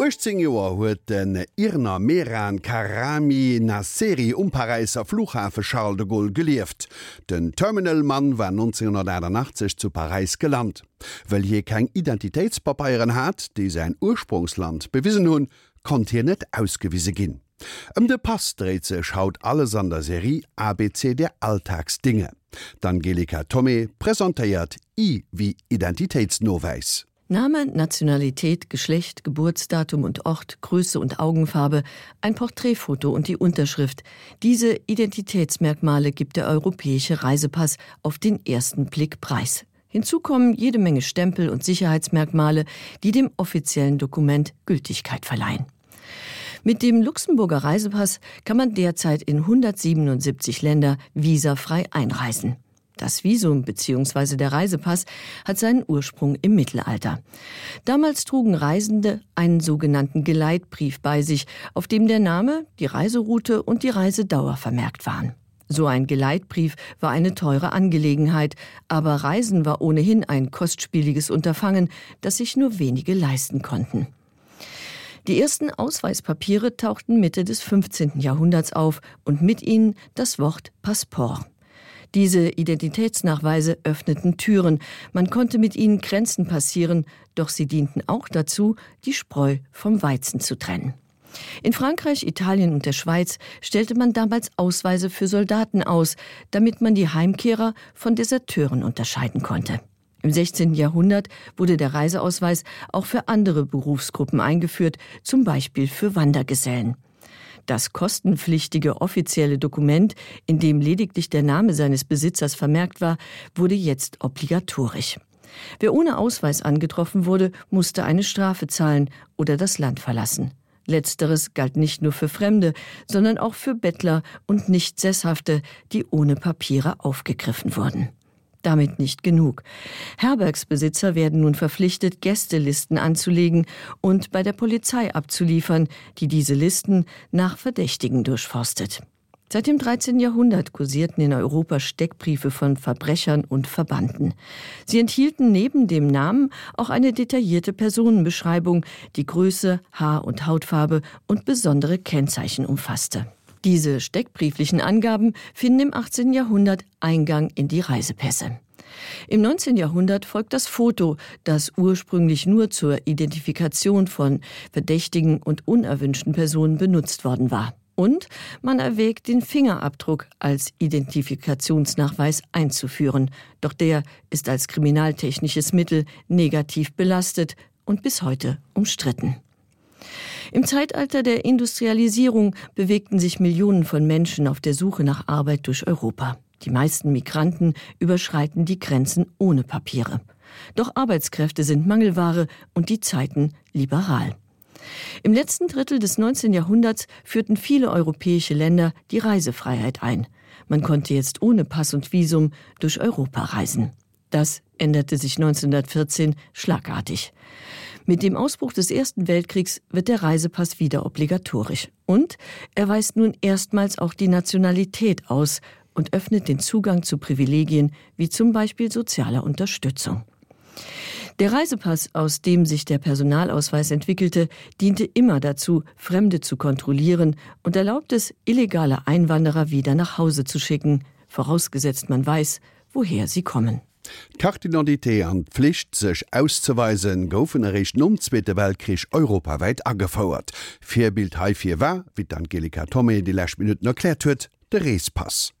18 Joer huet den Irner Meran Karami na Serie um Parisiser Flughafe Charles de Gaulle gelieft. Den Terminalmann war 1981 zu Paris gelernt. Well je kein Identitätspapaieren hat, die sein Ursprungsland bewisen hun, kon hier net ausgewiese ginn. Ëm um de Passreze schaut alles an der Serie ABC der Alltagsdinge. D'Angelika Tommy präsentiert I wie Identitätsnoweis. Name, Nationalität, Geschlecht, Geburtsdatum und Ort, Größe und Augenfarbe, ein Porträtfoto und die Unterschrift. Diese Identitätsmerkmale gibt der europäische Reisepass auf den ersten Blick preis. Hinzu kommen jede Menge Stempel und Sicherheitsmerkmale, die dem offiziellen Dokument Gültigkeit verleihen. Mit dem Luxemburger Reisepass kann man derzeit in 177 Länder visafrei einreisen. Das Visum bzw. der Reisepass hat seinen Ursprung im Mittelalter. Damals trugen Reisende einen sogenannten Geleitbrief bei sich, auf dem der Name, die Reiseroute und die Reisedauer vermerkt waren. So ein Geleitbrief war eine teure Angelegenheit, aber Reisen war ohnehin ein kostspieliges Unterfangen, das sich nur wenige leisten konnten. Die ersten Ausweispapiere tauchten Mitte des 15. Jahrhunderts auf und mit ihnen das Wort Passport. Diese Identitätsnachweise öffneten Türen, man konnte mit ihnen Grenzen passieren, doch sie dienten auch dazu, die Spreu vom Weizen zu trennen. In Frankreich, Italien und der Schweiz stellte man damals Ausweise für Soldaten aus, damit man die Heimkehrer von Deserteuren unterscheiden konnte. Im 16. Jahrhundert wurde der Reiseausweis auch für andere Berufsgruppen eingeführt, zum Beispiel für Wandergesellen. Das kostenpflichtige offizielle Dokument, in dem lediglich der Name seines Besitzers vermerkt war, wurde jetzt obligatorisch. Wer ohne Ausweis angetroffen wurde, musste eine Strafe zahlen oder das Land verlassen. Letzteres galt nicht nur für Fremde, sondern auch für Bettler und nicht Sesshafte, die ohne Papiere aufgegriffen wurden. Damit nicht genug. Herbergsbesitzer werden nun verpflichtet, Gästelisten anzulegen und bei der Polizei abzuliefern, die diese Listen nach Verdächtigen durchforstet. Seit dem 13. Jahrhundert kursierten in Europa Steckbriefe von Verbrechern und Verbanden. Sie enthielten neben dem Namen auch eine detaillierte Personenbeschreibung, die Größe, Haar- und Hautfarbe und besondere Kennzeichen umfasste. Diese steckbrieflichen Angaben finden im 18. Jahrhundert Eingang in die Reisepässe. Im 19. Jahrhundert folgt das Foto, das ursprünglich nur zur Identifikation von verdächtigen und unerwünschten Personen benutzt worden war. Und man erwägt, den Fingerabdruck als Identifikationsnachweis einzuführen. Doch der ist als kriminaltechnisches Mittel negativ belastet und bis heute umstritten. Im Zeitalter der Industrialisierung bewegten sich Millionen von Menschen auf der Suche nach Arbeit durch Europa. Die meisten Migranten überschreiten die Grenzen ohne Papiere. Doch Arbeitskräfte sind Mangelware und die Zeiten liberal. Im letzten Drittel des 19. Jahrhunderts führten viele europäische Länder die Reisefreiheit ein. Man konnte jetzt ohne Pass und Visum durch Europa reisen. Das änderte sich 1914 schlagartig. Mit dem Ausbruch des Ersten Weltkriegs wird der Reisepass wieder obligatorisch. Und er weist nun erstmals auch die Nationalität aus und öffnet den Zugang zu Privilegien wie zum Beispiel sozialer Unterstützung. Der Reisepass, aus dem sich der Personalausweis entwickelte, diente immer dazu, Fremde zu kontrollieren und erlaubt es, illegale Einwanderer wieder nach Hause zu schicken, vorausgesetzt man weiß, woher sie kommen. Kartinalité an Pflicht sech auszuweisen goufen errecht umzwete Weltkrich europaweit aggefauerert. Vierbild H4 war, wie Angelika Tommy die Lächminuten erklärt huet, de Reespass.